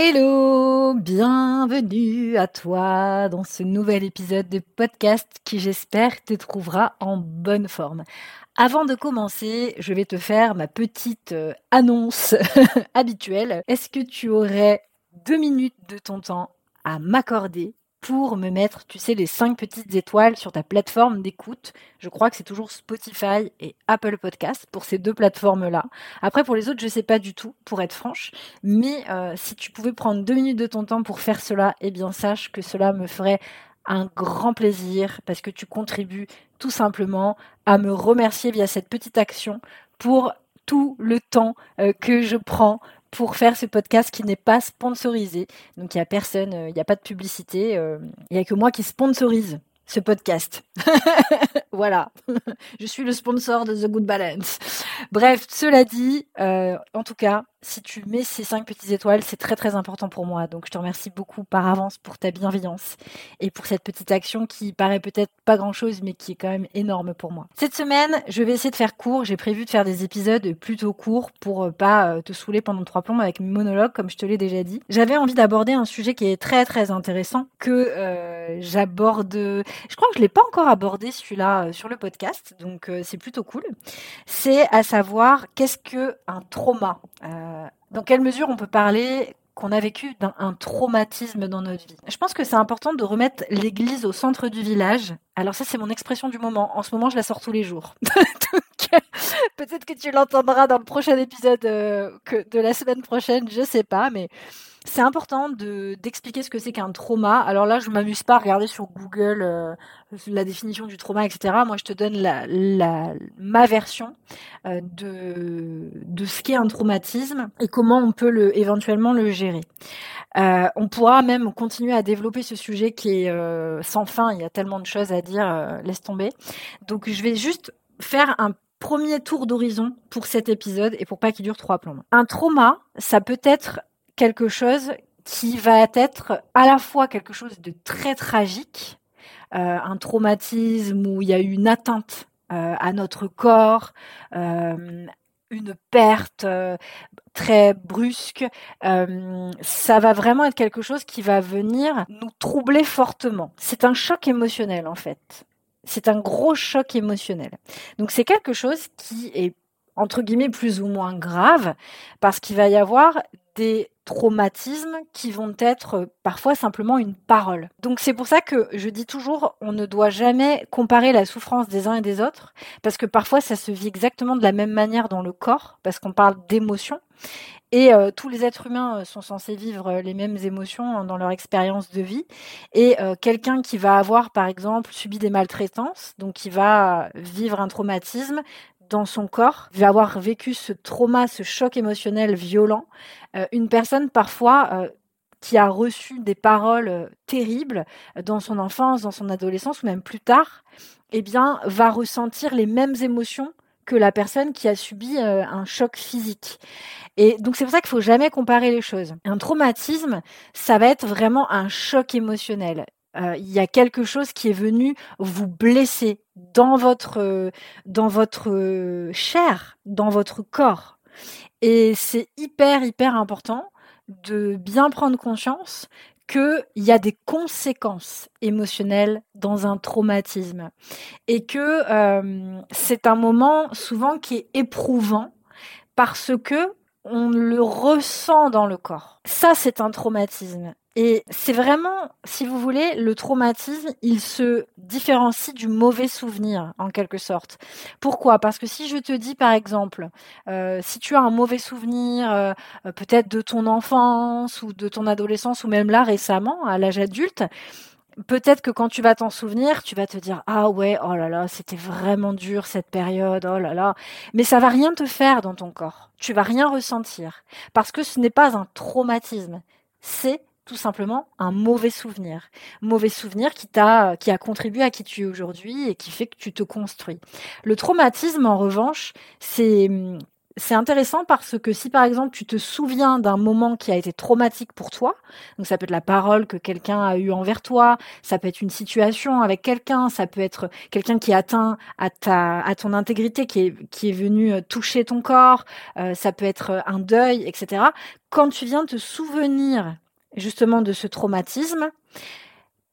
Hello, bienvenue à toi dans ce nouvel épisode de podcast qui j'espère te trouvera en bonne forme. Avant de commencer, je vais te faire ma petite euh, annonce habituelle. Est-ce que tu aurais deux minutes de ton temps à m'accorder pour me mettre, tu sais, les cinq petites étoiles sur ta plateforme d'écoute. Je crois que c'est toujours Spotify et Apple Podcast pour ces deux plateformes-là. Après, pour les autres, je ne sais pas du tout, pour être franche. Mais euh, si tu pouvais prendre deux minutes de ton temps pour faire cela, eh bien, sache que cela me ferait un grand plaisir parce que tu contribues tout simplement à me remercier via cette petite action pour tout le temps euh, que je prends pour faire ce podcast qui n'est pas sponsorisé. Donc il n'y a personne, euh, il n'y a pas de publicité, euh, il n'y a que moi qui sponsorise ce podcast. voilà, je suis le sponsor de The Good Balance. Bref, cela dit, euh, en tout cas, si tu mets ces cinq petites étoiles, c'est très très important pour moi. Donc je te remercie beaucoup par avance pour ta bienveillance et pour cette petite action qui paraît peut-être pas grand-chose mais qui est quand même énorme pour moi. Cette semaine, je vais essayer de faire court. J'ai prévu de faire des épisodes plutôt courts pour euh, pas euh, te saouler pendant trois plombs avec mes monologues comme je te l'ai déjà dit. J'avais envie d'aborder un sujet qui est très très intéressant que j'aborde. Je crois que je l'ai pas encore abordé celui-là sur le podcast, donc c'est plutôt cool. C'est savoir qu'est-ce que un trauma. Euh, dans quelle mesure on peut parler qu'on a vécu d'un traumatisme dans notre vie? Je pense que c'est important de remettre l'église au centre du village. Alors ça, c'est mon expression du moment. En ce moment, je la sors tous les jours. peut-être que tu l'entendras dans le prochain épisode euh, que de la semaine prochaine, je sais pas, mais c'est important de d'expliquer ce que c'est qu'un trauma. Alors là, je m'amuse pas à regarder sur Google euh, la définition du trauma, etc. Moi, je te donne la, ma version euh, de de ce qu'est un traumatisme et comment on peut le éventuellement le gérer. Euh, on pourra même continuer à développer ce sujet qui est sans fin. Il y a tellement de choses à dire. Laisse tomber. Donc, je vais juste faire un premier tour d'horizon pour cet épisode et pour pas qu'il dure trois plombs. Un trauma, ça peut être quelque chose qui va être à la fois quelque chose de très tragique, euh, un traumatisme où il y a eu une atteinte euh, à notre corps, euh, une perte très brusque, ça va vraiment être quelque chose qui va venir nous troubler fortement. C'est un choc émotionnel en fait. C'est un gros choc émotionnel. Donc c'est quelque chose qui est entre guillemets plus ou moins grave parce qu'il va y avoir des traumatismes qui vont être parfois simplement une parole. Donc c'est pour ça que je dis toujours on ne doit jamais comparer la souffrance des uns et des autres parce que parfois ça se vit exactement de la même manière dans le corps parce qu'on parle d'émotions et euh, tous les êtres humains euh, sont censés vivre les mêmes émotions dans leur expérience de vie. Et euh, quelqu'un qui va avoir, par exemple, subi des maltraitances, donc qui va vivre un traumatisme, dans son corps, va avoir vécu ce trauma, ce choc émotionnel violent. Euh, une personne parfois euh, qui a reçu des paroles euh, terribles dans son enfance, dans son adolescence ou même plus tard, eh bien, va ressentir les mêmes émotions que la personne qui a subi un choc physique. Et donc c'est pour ça qu'il faut jamais comparer les choses. Un traumatisme, ça va être vraiment un choc émotionnel. Euh, il y a quelque chose qui est venu vous blesser dans votre euh, dans votre euh, chair, dans votre corps. Et c'est hyper hyper important de bien prendre conscience qu'il y a des conséquences émotionnelles dans un traumatisme et que c'est un moment souvent qui est éprouvant parce que on le ressent dans le corps. Ça, c'est un traumatisme. Et c'est vraiment, si vous voulez, le traumatisme, il se différencie du mauvais souvenir, en quelque sorte. Pourquoi? Parce que si je te dis, par exemple, euh, si tu as un mauvais souvenir, euh, peut-être de ton enfance ou de ton adolescence, ou même là récemment, à l'âge adulte, peut-être que quand tu vas t'en souvenir, tu vas te dire ah ouais, oh là là, c'était vraiment dur cette période, oh là là. Mais ça va rien te faire dans ton corps. Tu vas rien ressentir parce que ce n'est pas un traumatisme, c'est tout simplement un mauvais souvenir. Mauvais souvenir qui t'a, qui a contribué à qui tu es aujourd'hui et qui fait que tu te construis. Le traumatisme, en revanche, c'est c'est intéressant parce que si par exemple tu te souviens d'un moment qui a été traumatique pour toi, donc ça peut être la parole que quelqu'un a eue envers toi, ça peut être une situation avec quelqu'un, ça peut être quelqu'un qui atteint à ta à ton intégrité, qui est qui est venu euh, toucher ton corps, euh, ça peut être un deuil, etc. Quand tu viens te souvenir justement de ce traumatisme,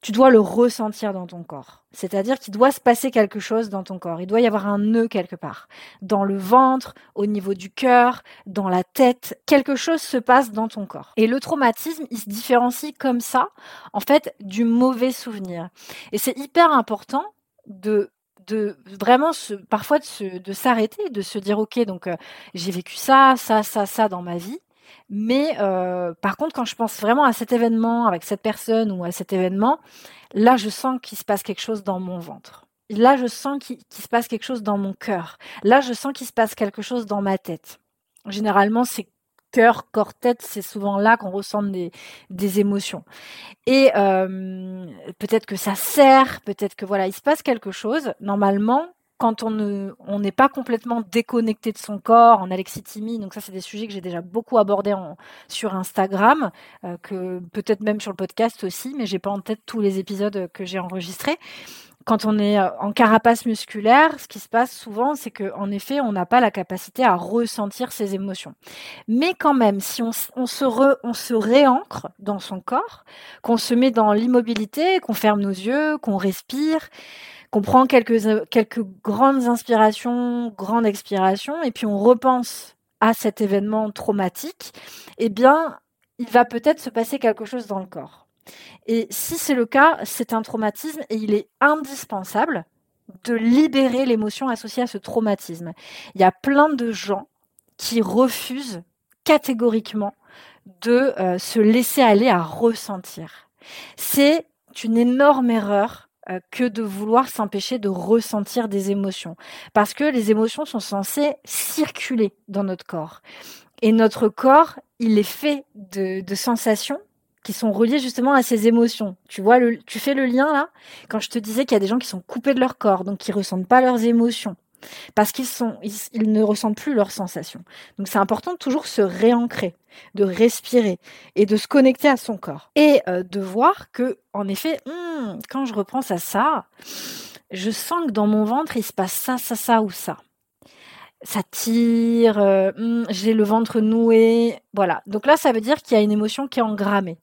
tu dois le ressentir dans ton corps. C'est-à-dire qu'il doit se passer quelque chose dans ton corps. Il doit y avoir un nœud quelque part. Dans le ventre, au niveau du cœur, dans la tête. Quelque chose se passe dans ton corps. Et le traumatisme, il se différencie comme ça, en fait, du mauvais souvenir. Et c'est hyper important de de vraiment parfois de, de s'arrêter, de se dire ok donc euh, j'ai vécu ça, ça, ça, ça dans ma vie, mais euh, par contre, quand je pense vraiment à cet événement, avec cette personne ou à cet événement, là, je sens qu'il se passe quelque chose dans mon ventre. Là, je sens qu'il se passe quelque chose dans mon cœur. Là, je sens qu'il se passe quelque chose dans ma tête. Généralement, c'est cœur, corps, tête, c'est souvent là qu'on ressent des, des émotions. Et euh, peut-être que ça sert, peut-être que voilà, il se passe quelque chose. Normalement, quand on ne, on n'est pas complètement déconnecté de son corps en alexithymie, donc ça c'est des sujets que j'ai déjà beaucoup abordés sur Instagram, euh, que peut-être même sur le podcast aussi, mais j'ai pas en tête tous les épisodes que j'ai enregistrés. Quand on est euh, en carapace musculaire, ce qui se passe souvent, c'est que en effet, on n'a pas la capacité à ressentir ses émotions. Mais quand même, si on, se, on se réancre dans son corps, qu'on se met dans l'immobilité, qu'on ferme nos yeux, qu'on respire, qu'on prend quelques, grandes inspirations, grandes expirations, et puis on repense à cet événement traumatique, eh bien, il va peut-être se passer quelque chose dans le corps. Et si c'est le cas, c'est un traumatisme et il est indispensable de libérer l'émotion associée à ce traumatisme. Il y a plein de gens qui refusent catégoriquement de euh, se laisser aller à ressentir. C'est une énorme erreur que de vouloir s'empêcher de ressentir des émotions. Parce que les émotions sont censées circuler dans notre corps. Et notre corps, il est fait de, de sensations qui sont reliées justement à ces émotions. Tu vois, le, tu fais le lien là? Quand je te disais qu'il y a des gens qui sont coupés de leur corps, donc qui ressentent pas leurs émotions parce qu'ils sont, ils, ne ressentent plus leurs sensations. Donc c'est important de toujours se réancrer, de respirer et de se connecter à son corps et euh, de voir que, en effet, hmm, quand je repense à ça, je sens que dans mon ventre il se passe ça, ça, ça ou ça. Ça tire, euh, hmm, j'ai le ventre noué, voilà. Donc là, ça veut dire qu'il y a une émotion qui est engrammée.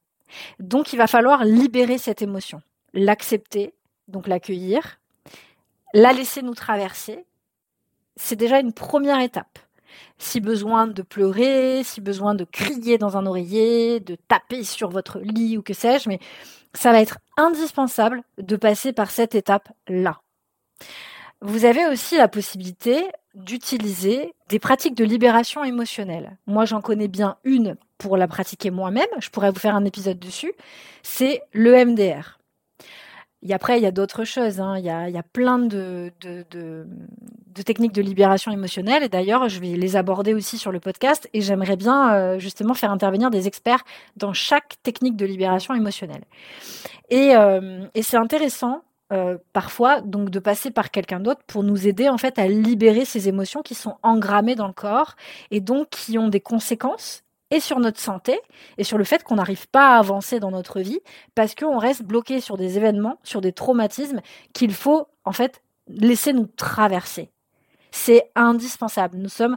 Donc il va falloir libérer cette émotion, l'accepter, donc l'accueillir, la laisser nous traverser c'est déjà une première étape. Si besoin de pleurer, si besoin de crier dans un oreiller, de taper sur votre lit ou que sais-je, mais ça va être indispensable de passer par cette étape-là. Vous avez aussi la possibilité d'utiliser des pratiques de libération émotionnelle. Moi, j'en connais bien une pour la pratiquer moi-même. Je pourrais vous faire un épisode dessus. C'est l'EMDR. Et après, il y a d'autres choses. Hein. Il, y a, il, y a, plein de, de, techniques de libération émotionnelle. Et d'ailleurs, je vais les aborder aussi sur le podcast. Et j'aimerais bien euh, justement faire intervenir des experts dans chaque technique de libération émotionnelle. Et, euh, c'est intéressant euh, parfois donc de passer par quelqu'un d'autre pour nous aider en fait à libérer ces émotions qui sont engrammées dans le corps et donc qui ont des conséquences et sur notre santé et sur le fait qu'on n'arrive pas à avancer dans notre vie parce qu'on reste bloqué sur des événements, sur des traumatismes qu'il faut en fait laisser nous traverser. C'est indispensable. Nous sommes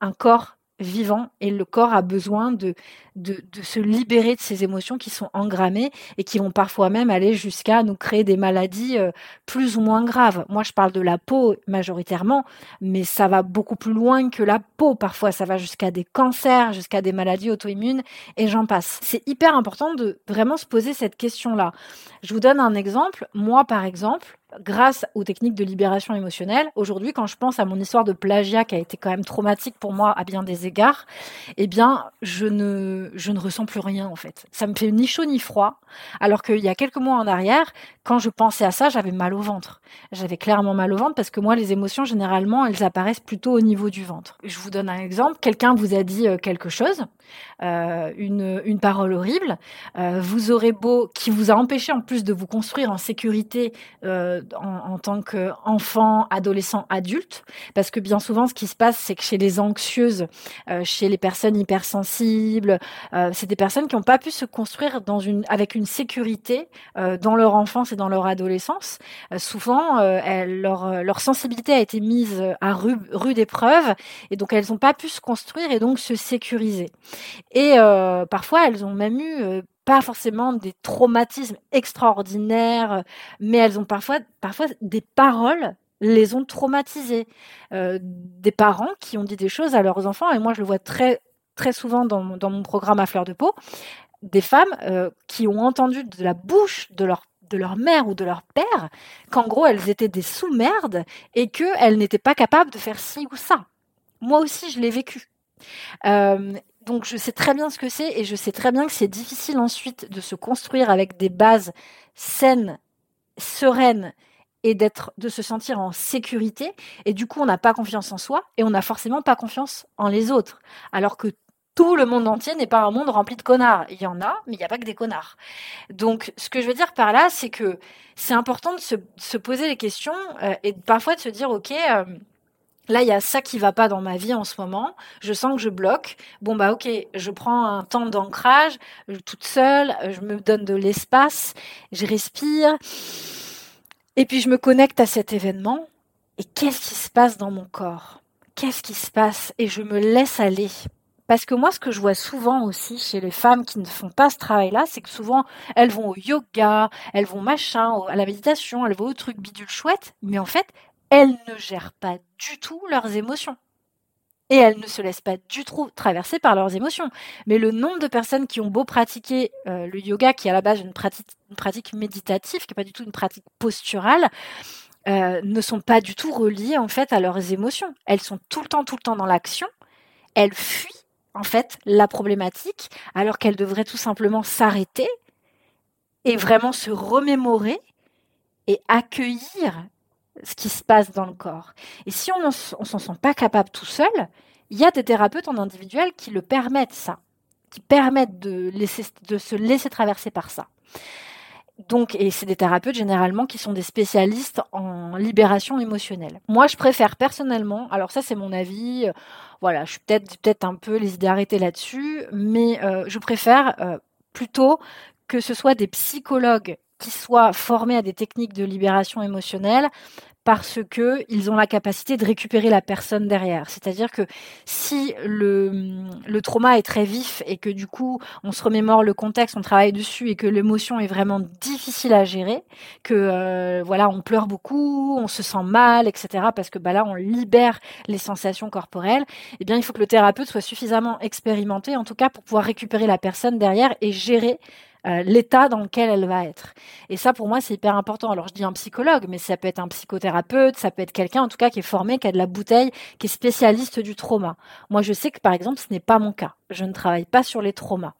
un corps vivant et le corps a besoin de, de, se libérer de ces émotions qui sont engrammées et qui vont parfois même aller jusqu'à nous créer des maladies euh, plus ou moins graves. Moi, je parle de la peau majoritairement, mais ça va beaucoup plus loin que la peau. Parfois, ça va jusqu'à des cancers, jusqu'à des maladies auto-immunes et j'en passe. C'est hyper important de vraiment se poser cette question-là. Je vous donne un exemple. Moi, par exemple, grâce aux techniques de libération émotionnelle, aujourd'hui, quand je pense à mon histoire de plagiat qui a été quand même traumatique pour moi à bien des égards, eh bien, je ne, je ne ressens plus rien en fait. Ça me fait ni chaud ni froid. Alors qu'il y a quelques mois en arrière, quand je pensais à ça, j'avais mal au ventre. J'avais clairement mal au ventre parce que moi, les émotions, généralement, elles apparaissent plutôt au niveau du ventre. Je vous donne un exemple. Quelqu'un vous a dit euh, quelque chose, euh, une, une parole horrible. Euh, vous aurez beau, qui vous a empêché en plus de vous construire en sécurité euh, en, en, tant qu'enfant, adolescent, adulte. Parce que bien souvent, ce qui se passe, c'est que chez les anxieuses, euh, chez les personnes hypersensibles, euh, c'est des personnes qui n'ont pas pu se construire avec une sécurité euh, dans leur enfance et dans leur adolescence. Souvent, leur, sensibilité a été mise à rude épreuve et donc elles n'ont pas pu se construire et donc se sécuriser. Et parfois, elles ont même eu pas forcément des traumatismes extraordinaires, mais elles ont parfois, parfois des paroles les ont traumatisées. Euh, des parents qui ont dit des choses à leurs enfants, et moi je le vois très, très souvent dans, mon programme à fleur de peau, des femmes euh, qui ont entendu de la bouche de leur de leur mère ou de leur père qu'en gros elles étaient des sous-merdes et qu'elles n'étaient pas capables de faire ci ou ça. Moi aussi je l'ai vécu. Euh, donc je sais très bien ce que c'est et je sais très bien que c'est difficile ensuite de se construire avec des bases saines, sereines et d'être de se sentir en sécurité et du coup on n'a pas confiance en soi et on n'a forcément pas confiance en les autres alors que tout le monde entier n'est pas un monde rempli de connards. Il y en a, mais il n'y a pas que des connards. Donc, ce que je veux dire par là, c'est que c'est important de se, se, poser les questions euh, et parfois de se dire, OK, euh, Là, il y a ça qui va pas dans ma vie en ce moment. Je sens que je bloque. Bon, bah, ok, je prends un temps d'ancrage, toute seule, je me donne de l'espace, je respire. Et puis, je me connecte à cet événement. Et qu'est-ce qui se passe dans mon corps? Qu'est-ce qui se passe? Et je me laisse aller. Parce que moi, ce que je vois souvent aussi chez les femmes qui ne font pas ce travail-là, c'est que souvent, elles vont au yoga, elles vont machin, à la méditation, elles vont au truc bidule chouette, mais en fait, elles ne gèrent pas du tout leurs émotions. Et elles ne se laissent pas du tout traverser par leurs émotions. Mais le nombre de personnes qui ont beau pratiquer euh, le yoga, qui est à la base une pratique, méditative, qui n'est pas du tout une pratique posturale, euh, ne sont pas du tout reliées en fait à leurs émotions. Elles sont tout le temps, tout le temps dans l'action. Elles fuient en fait la problématique, alors qu'elles devraient tout simplement s'arrêter et vraiment se remémorer et accueillir ce qui se passe dans le corps. Et si on ne s'en sent pas capable tout seul, il y a des thérapeutes en individuel qui le permettent ça, qui permettent de, laisser, de se laisser traverser par ça. Donc, et c'est des thérapeutes généralement qui sont des spécialistes en libération émotionnelle. Moi, je préfère personnellement, alors ça c'est mon avis, euh, voilà, je suis peut-être peut-être un peu les idées arrêtées là-dessus, mais euh, je préfère euh, plutôt que ce soit des psychologues qui soient formés à des techniques de libération émotionnelle parce que ils ont la capacité de récupérer la personne derrière. C'est-à-dire que si le, le trauma est très vif et que du coup on se remémore le contexte, on travaille dessus et que l'émotion est vraiment difficile à gérer, que euh, voilà on pleure beaucoup, on se sent mal, etc. Parce que bah là on libère les sensations corporelles. Eh bien il faut que le thérapeute soit suffisamment expérimenté, en tout cas pour pouvoir récupérer la personne derrière et gérer euh, l'état dans lequel elle va être. Et ça, pour moi, c'est hyper important. Alors, je dis un psychologue, mais ça peut être un psychothérapeute, ça peut être quelqu'un, en tout cas, qui est formé, qui a de la bouteille, qui est spécialiste du trauma. Moi, je sais que, par exemple, ce n'est pas mon cas. Je ne travaille pas sur les traumas.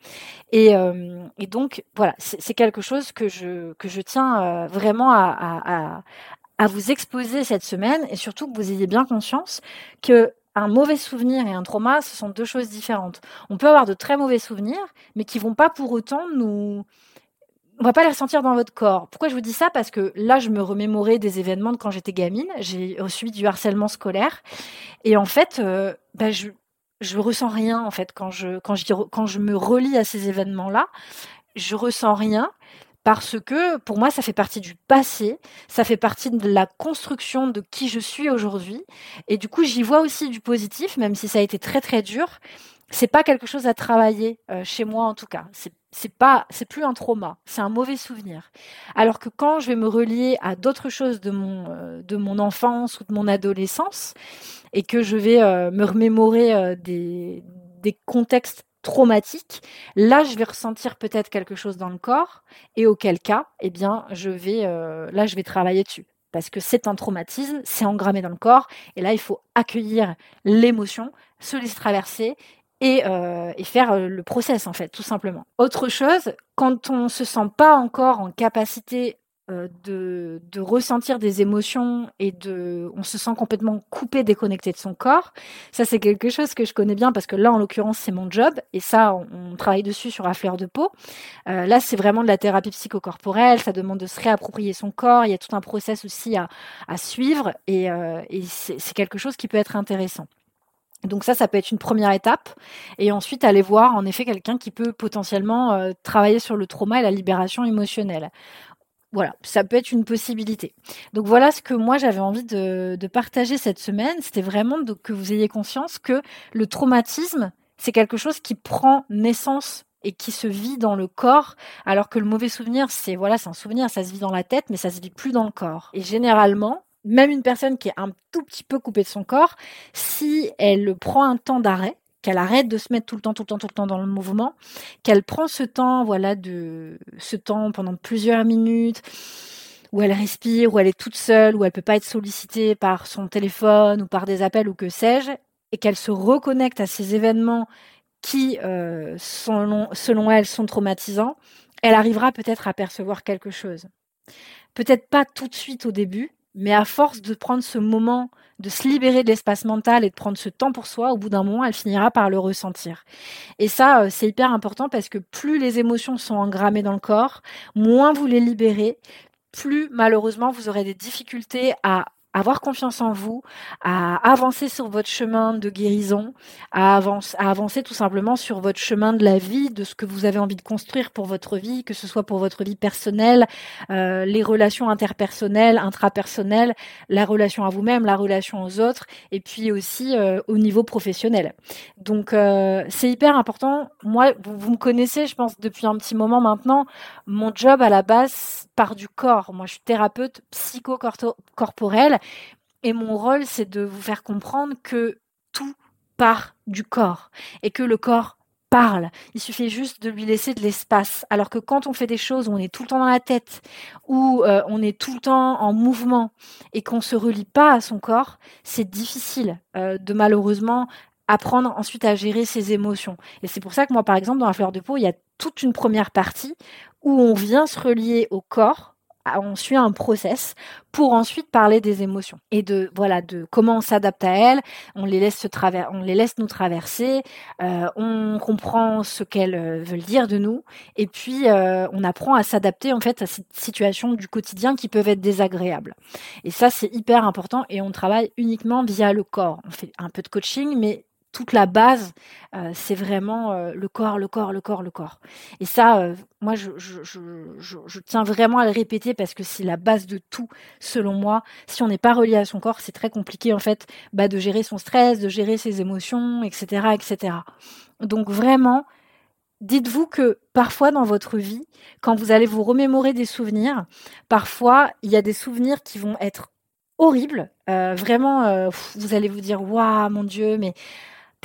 Et, euh, et donc, voilà, c'est quelque chose que je, que je tiens euh, vraiment à, à, à vous exposer cette semaine et surtout que vous ayez bien conscience que un mauvais souvenir et un trauma, ce sont deux choses différentes. On peut avoir de très mauvais souvenirs, mais qui vont pas pour autant nous on va pas les ressentir dans votre corps. Pourquoi je vous dis ça? Parce que là, je me remémorais des événements de quand j'étais gamine. J'ai subi du harcèlement scolaire. Et en fait, euh, bah, je, je ressens rien, en fait, quand je, quand je, quand je me relie à ces événements-là. Je ressens rien parce que pour moi, ça fait partie du passé, ça fait partie de la construction de qui je suis aujourd'hui. Et du coup, j'y vois aussi du positif, même si ça a été très très dur. C'est pas quelque chose à travailler euh, chez moi en tout cas. C'est c'est pas c'est plus un trauma, c'est un mauvais souvenir. Alors que quand je vais me relier à d'autres choses de mon euh, de mon enfance ou de mon adolescence et que je vais euh, me remémorer des des contextes traumatique, là je vais ressentir peut-être quelque chose dans le corps et auquel cas, eh bien je vais euh, là travailler dessus. parce que c'est un traumatisme, c'est engrammé dans le corps, et là il faut accueillir l'émotion, se laisser traverser et, euh, faire euh, le process en fait, tout simplement. Autre chose, quand on se sent pas encore en capacité de, de, ressentir des émotions et de, on se sent complètement coupé, déconnecté de son corps. Ça, c'est quelque chose que je connais bien parce que là, en l'occurrence, c'est mon job et ça, on, travaille dessus sur la fleur de peau. Euh, là, c'est vraiment de la thérapie psychocorporelle. Ça demande de se réapproprier son corps. Il y a tout un process aussi à, suivre et, euh, c'est quelque chose qui peut être intéressant. Donc ça, ça peut être une première étape. Et ensuite, aller voir en effet quelqu'un qui peut potentiellement euh, travailler sur le trauma et la libération émotionnelle. Voilà, ça peut être une possibilité. Donc voilà ce que moi j'avais envie de, partager cette semaine. C'était vraiment que vous ayez conscience que le traumatisme, c'est quelque chose qui prend naissance et qui se vit dans le corps, alors que le mauvais souvenir, c'est voilà, c'est un souvenir, ça se vit dans la tête, mais ça se vit plus dans le corps. Et généralement, même une personne qui est un tout petit peu coupée de son corps, si elle prend un temps d'arrêt, qu'elle arrête de se mettre tout le temps, tout le temps, tout le temps dans le mouvement, qu'elle prend ce temps, voilà, de ce temps pendant plusieurs minutes, où elle respire, où elle est toute seule, où elle peut pas être sollicitée par son téléphone ou par des appels ou que sais-je, et qu'elle se reconnecte à ces événements qui, euh, selon, selon elle, sont traumatisants, elle arrivera peut-être à percevoir quelque chose. Peut-être pas tout de suite au début, mais à force de prendre ce moment, de se libérer de l'espace mental et de prendre ce temps pour soi, au bout d'un moment, elle finira par le ressentir. Et ça, euh, c'est hyper important parce que plus les émotions sont engrammées dans le corps, moins vous les libérez, plus malheureusement vous aurez des difficultés à avoir confiance en vous, à avancer sur votre chemin de guérison, à, à avancer tout simplement sur votre chemin de la vie, de ce que vous avez envie de construire pour votre vie, que ce soit pour votre vie personnelle, euh, les relations interpersonnelles, intrapersonnelles, la relation à vous-même, la relation aux autres, et puis aussi euh, au niveau professionnel. Donc euh, c'est hyper important. Moi, vous, vous me connaissez, je pense, depuis un petit moment maintenant. Mon job à la base part du corps. Moi, je suis thérapeute psychocorporelle et mon rôle, c'est de vous faire comprendre que tout part du corps et que le corps parle. Il suffit juste de lui laisser de l'espace. Alors que quand on fait des choses où on est tout le temps dans la tête, où euh, on est tout le temps en mouvement et qu'on se relie pas à son corps, c'est difficile euh, de malheureusement apprendre ensuite à gérer ses émotions. Et c'est pour ça que moi, par exemple, dans la fleur de peau, il y a toute une première partie où on vient se relier au corps on suit un process pour ensuite parler des émotions et de voilà de comment on s'adapte à elles. On les laisse se on les laisse nous traverser. Euh, on comprend ce qu'elles euh, veulent dire de nous et puis euh, on apprend à s'adapter en fait à ces situations du quotidien qui peuvent être désagréables. Et ça c'est hyper important et on travaille uniquement via le corps. On fait un peu de coaching mais toute la base, euh, c'est vraiment euh, le corps, le corps, le corps, le corps. Et ça, euh, moi, je, tiens vraiment à le répéter parce que c'est la base de tout, selon moi. Si on n'est pas relié à son corps, c'est très compliqué, en fait, bah, de gérer son stress, de gérer ses émotions, etc., etc. Donc vraiment, dites-vous que parfois dans votre vie, quand vous allez vous remémorer des souvenirs, parfois, il y a des souvenirs qui vont être horribles. vraiment, vous allez vous dire, waouh, mon Dieu, mais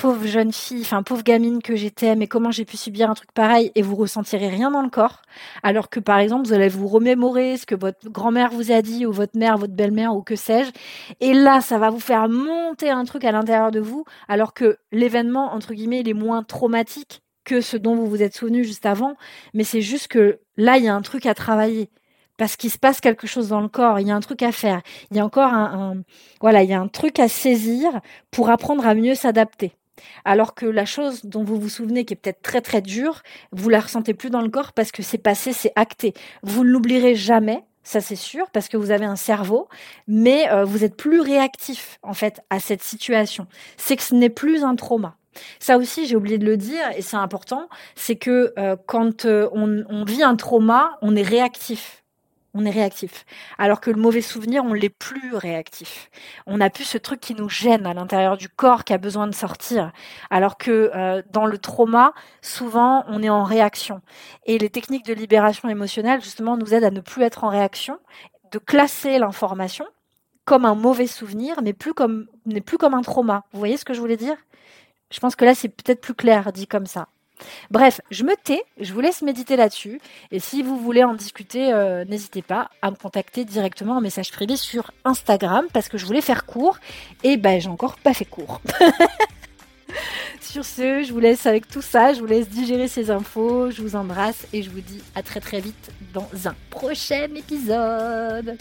pauvre jeune fille, enfin pauvre gamine que j'étais, mais comment j'ai pu subir un truc pareil et vous ressentirez rien dans le corps, alors que par exemple vous allez vous remémorer ce que votre grand-mère vous a dit ou votre mère, votre belle-mère ou que sais-je, et là ça va vous faire monter un truc à l'intérieur de vous, alors que l'événement entre guillemets il est moins traumatique que ce dont vous vous êtes souvenu juste avant, mais c'est juste que là il y a un truc à travailler. Parce qu'il se passe quelque chose dans le corps, il y a un truc à faire, il y a encore un, un voilà, il y a un truc à saisir pour apprendre à mieux s'adapter. Alors que la chose dont vous vous souvenez qui est peut-être très très dure, vous la ressentez plus dans le corps parce que c'est passé, c'est acté. Vous ne l'oublierez jamais, ça c'est sûr, parce que vous avez un cerveau, mais euh, vous êtes plus réactif en fait à cette situation. C'est que ce n'est plus un trauma. Ça aussi, j'ai oublié de le dire, et c'est important, c'est que euh, quand euh, on vit un trauma, on est réactif on est réactif. Alors que le mauvais souvenir, on l'est plus réactif. On a plus ce truc qui nous gêne à l'intérieur du corps qui a besoin de sortir. Alors que euh, dans le trauma, souvent, on est en réaction. Et les techniques de libération émotionnelle, justement, nous aident à ne plus être en réaction, de classer l'information comme un mauvais souvenir, mais plus n'est plus comme un trauma. Vous voyez ce que je voulais dire? Je pense que là, c'est peut-être plus clair dit comme ça. Bref, je me tais, je vous laisse méditer là-dessus. Et si vous voulez en discuter, euh, n'hésitez pas à me contacter directement en message privé sur Instagram parce que je voulais faire court et ben j'ai encore pas fait court. sur ce, je vous laisse avec tout ça, je vous laisse digérer ces infos, je vous embrasse et je vous dis à très très vite dans un prochain épisode.